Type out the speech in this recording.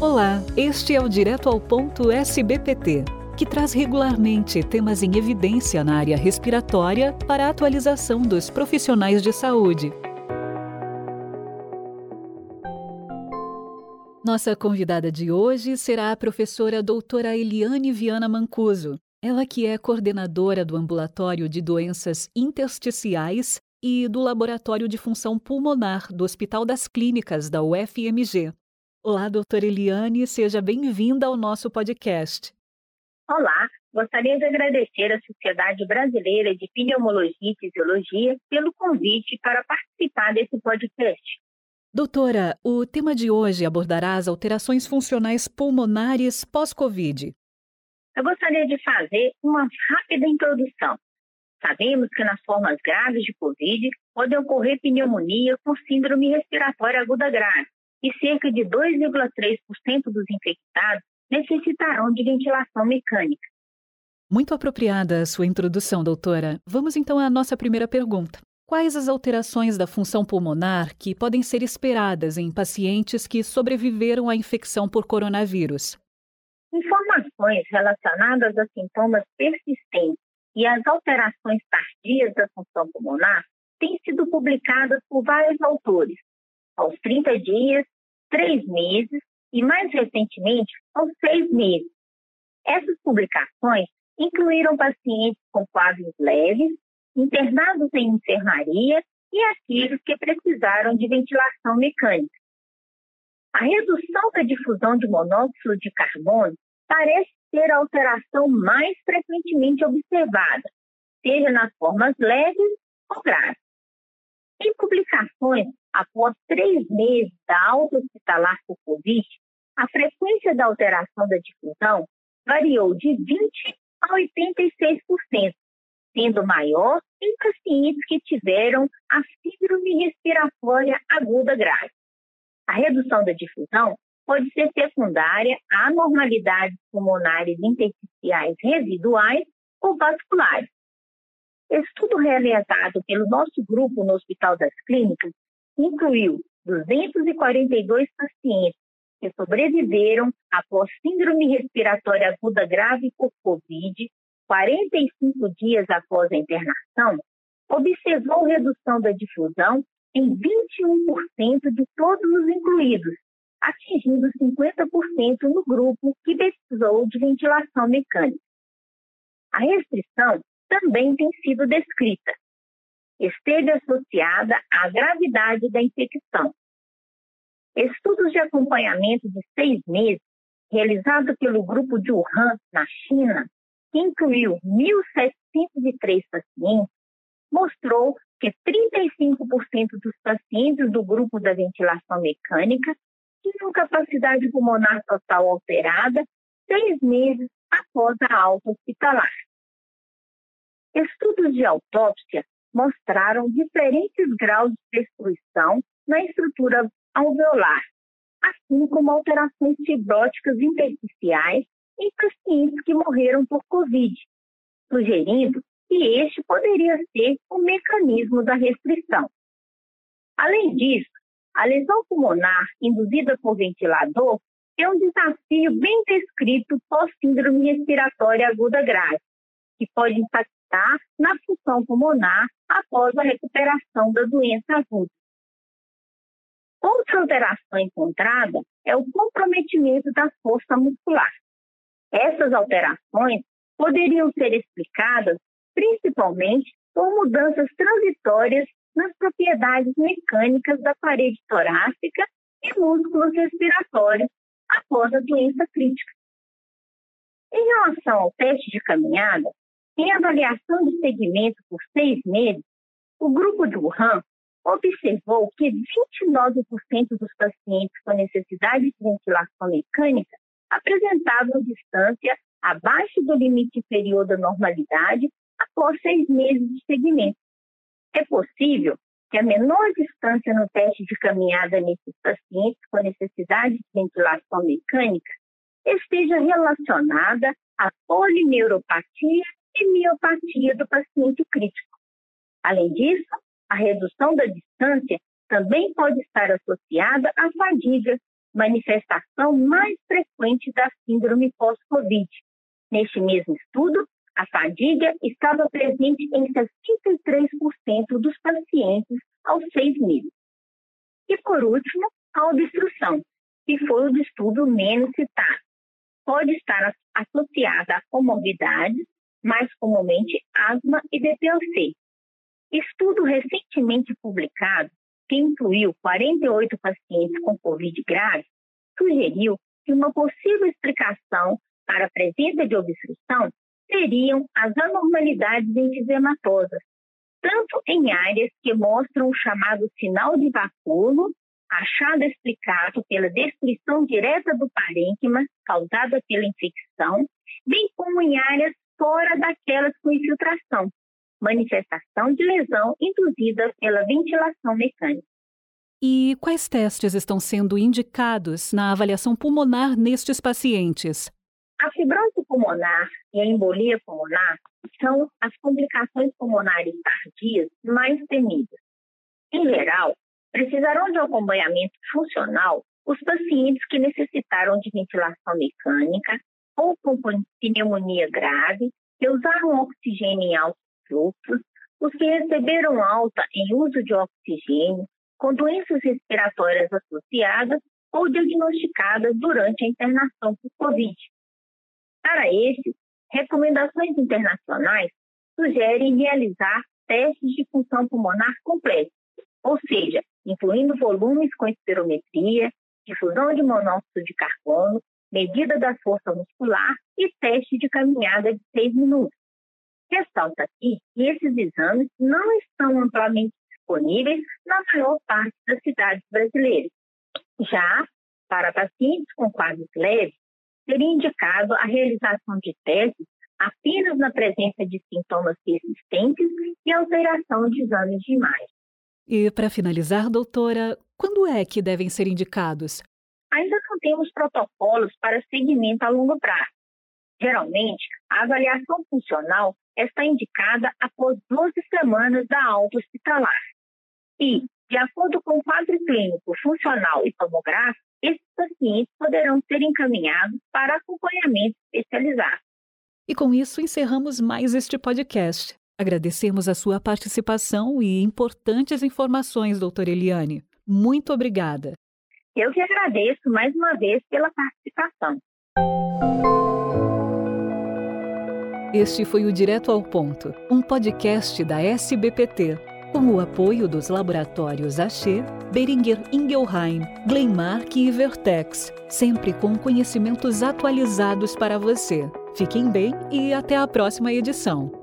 Olá, este é o Direto ao Ponto SBPT, que traz regularmente temas em evidência na área respiratória para a atualização dos profissionais de saúde. Nossa convidada de hoje será a professora doutora Eliane Viana Mancuso. Ela que é coordenadora do Ambulatório de Doenças Intersticiais e do Laboratório de Função Pulmonar do Hospital das Clínicas da UFMG. Olá, doutora Eliane, seja bem-vinda ao nosso podcast. Olá, gostaria de agradecer à Sociedade Brasileira de Pneumologia e Fisiologia pelo convite para participar desse podcast. Doutora, o tema de hoje abordará as alterações funcionais pulmonares pós-Covid. Eu gostaria de fazer uma rápida introdução. Sabemos que nas formas graves de Covid pode ocorrer pneumonia com síndrome respiratória aguda grave, e cerca de 2,3% dos infectados necessitarão de ventilação mecânica. Muito apropriada a sua introdução, doutora. Vamos então à nossa primeira pergunta. Quais as alterações da função pulmonar que podem ser esperadas em pacientes que sobreviveram à infecção por coronavírus? Informações relacionadas a sintomas persistentes e às alterações tardias da função pulmonar têm sido publicadas por vários autores, aos 30 dias, 3 meses e, mais recentemente, aos 6 meses. Essas publicações incluíram pacientes com quadros leves, internados em enfermaria e aqueles que precisaram de ventilação mecânica. A redução da difusão de monóxido de carbono parece ser a alteração mais frequentemente observada, seja nas formas leves ou graves. Em publicações após três meses da alta hospitalar por Covid, a frequência da alteração da difusão variou de 20% a 86%, sendo maior em pacientes que tiveram a síndrome respiratória aguda grave. A redução da difusão pode ser secundária a anormalidades pulmonares intersticiais residuais ou vasculares. Estudo realizado pelo nosso grupo no Hospital das Clínicas incluiu 242 pacientes que sobreviveram após síndrome respiratória aguda grave por Covid, 45 dias após a internação, observou redução da difusão em 21% de todos os incluídos, atingindo 50% no grupo que precisou de ventilação mecânica. A restrição também tem sido descrita, esteve associada à gravidade da infecção. Estudos de acompanhamento de seis meses, realizados pelo grupo de Wuhan, na China, que incluiu 1.703 pacientes, mostrou que 35% dos pacientes do grupo da ventilação mecânica tinham capacidade pulmonar total alterada seis meses após a alta hospitalar. Estudos de autópsia mostraram diferentes graus de destruição na estrutura alveolar, assim como alterações fibróticas intersticiais em pacientes que morreram por Covid, sugerindo que este poderia ser o mecanismo da restrição. Além disso, a lesão pulmonar induzida por ventilador é um desafio bem descrito pós-síndrome respiratória aguda grave, que pode impactar na função pulmonar após a recuperação da doença aguda. Outra alteração encontrada é o comprometimento da força muscular. Essas alterações poderiam ser explicadas principalmente por mudanças transitórias nas propriedades mecânicas da parede torácica e músculos respiratórios após a doença crítica. Em relação ao teste de caminhada, em avaliação de segmento por seis meses, o grupo de Wuhan observou que 29% dos pacientes com necessidade de ventilação mecânica apresentavam distância abaixo do limite inferior da normalidade após seis meses de segmento. É possível que a menor distância no teste de caminhada nesses pacientes com necessidade de ventilação mecânica esteja relacionada à polineuropatia e miopatia do paciente crítico. Além disso, a redução da distância também pode estar associada à fadiga, manifestação mais frequente da síndrome pós-Covid. Neste mesmo estudo, a fadiga estava presente em 63% dos pacientes aos seis meses. E, por último, a obstrução, que foi o do estudo menos citado. Pode estar associada a comorbidades, mais comumente asma e DPLC. Estudo recentemente publicado, que incluiu 48 pacientes com Covid grave, sugeriu que uma possível explicação para a presença de obstrução seriam as anormalidades enfisematosas, tanto em áreas que mostram o chamado sinal de vacúolo, achado explicado pela destruição direta do parênquima causada pela infecção, bem como em áreas fora daquelas com infiltração, manifestação de lesão induzida pela ventilação mecânica. E quais testes estão sendo indicados na avaliação pulmonar nestes pacientes? A fibrose pulmonar e a embolia pulmonar são as complicações pulmonares tardias mais temidas. Em geral, precisarão de acompanhamento funcional os pacientes que necessitaram de ventilação mecânica ou com pneumonia grave, que usaram oxigênio em altos fluxos, os que receberam alta em uso de oxigênio, com doenças respiratórias associadas ou diagnosticadas durante a internação por Covid. Para esses, recomendações internacionais sugerem realizar testes de função pulmonar completa, ou seja, incluindo volumes com espirometria, difusão de monóxido de carbono, medida da força muscular e teste de caminhada de seis minutos. Ressalta aqui que esses exames não estão amplamente disponíveis na maior parte das cidades brasileiras. Já para pacientes com quadros leves, seria indicado a realização de testes apenas na presença de sintomas persistentes e alteração de exames de imagem. E para finalizar, doutora, quando é que devem ser indicados? Ainda temos protocolos para seguimento a longo prazo. Geralmente, a avaliação funcional está indicada após 12 semanas da alta hospitalar. E, de acordo com o quadro clínico funcional e tomográfico, esses pacientes poderão ser encaminhados para acompanhamento especializado. E com isso encerramos mais este podcast. Agradecemos a sua participação e importantes informações, doutora Eliane. Muito obrigada. Eu que agradeço mais uma vez pela participação. Este foi o Direto ao Ponto, um podcast da SBPT com o apoio dos laboratórios Axê, Beringer Ingelheim, Glenmark e Vertex, sempre com conhecimentos atualizados para você. Fiquem bem e até a próxima edição.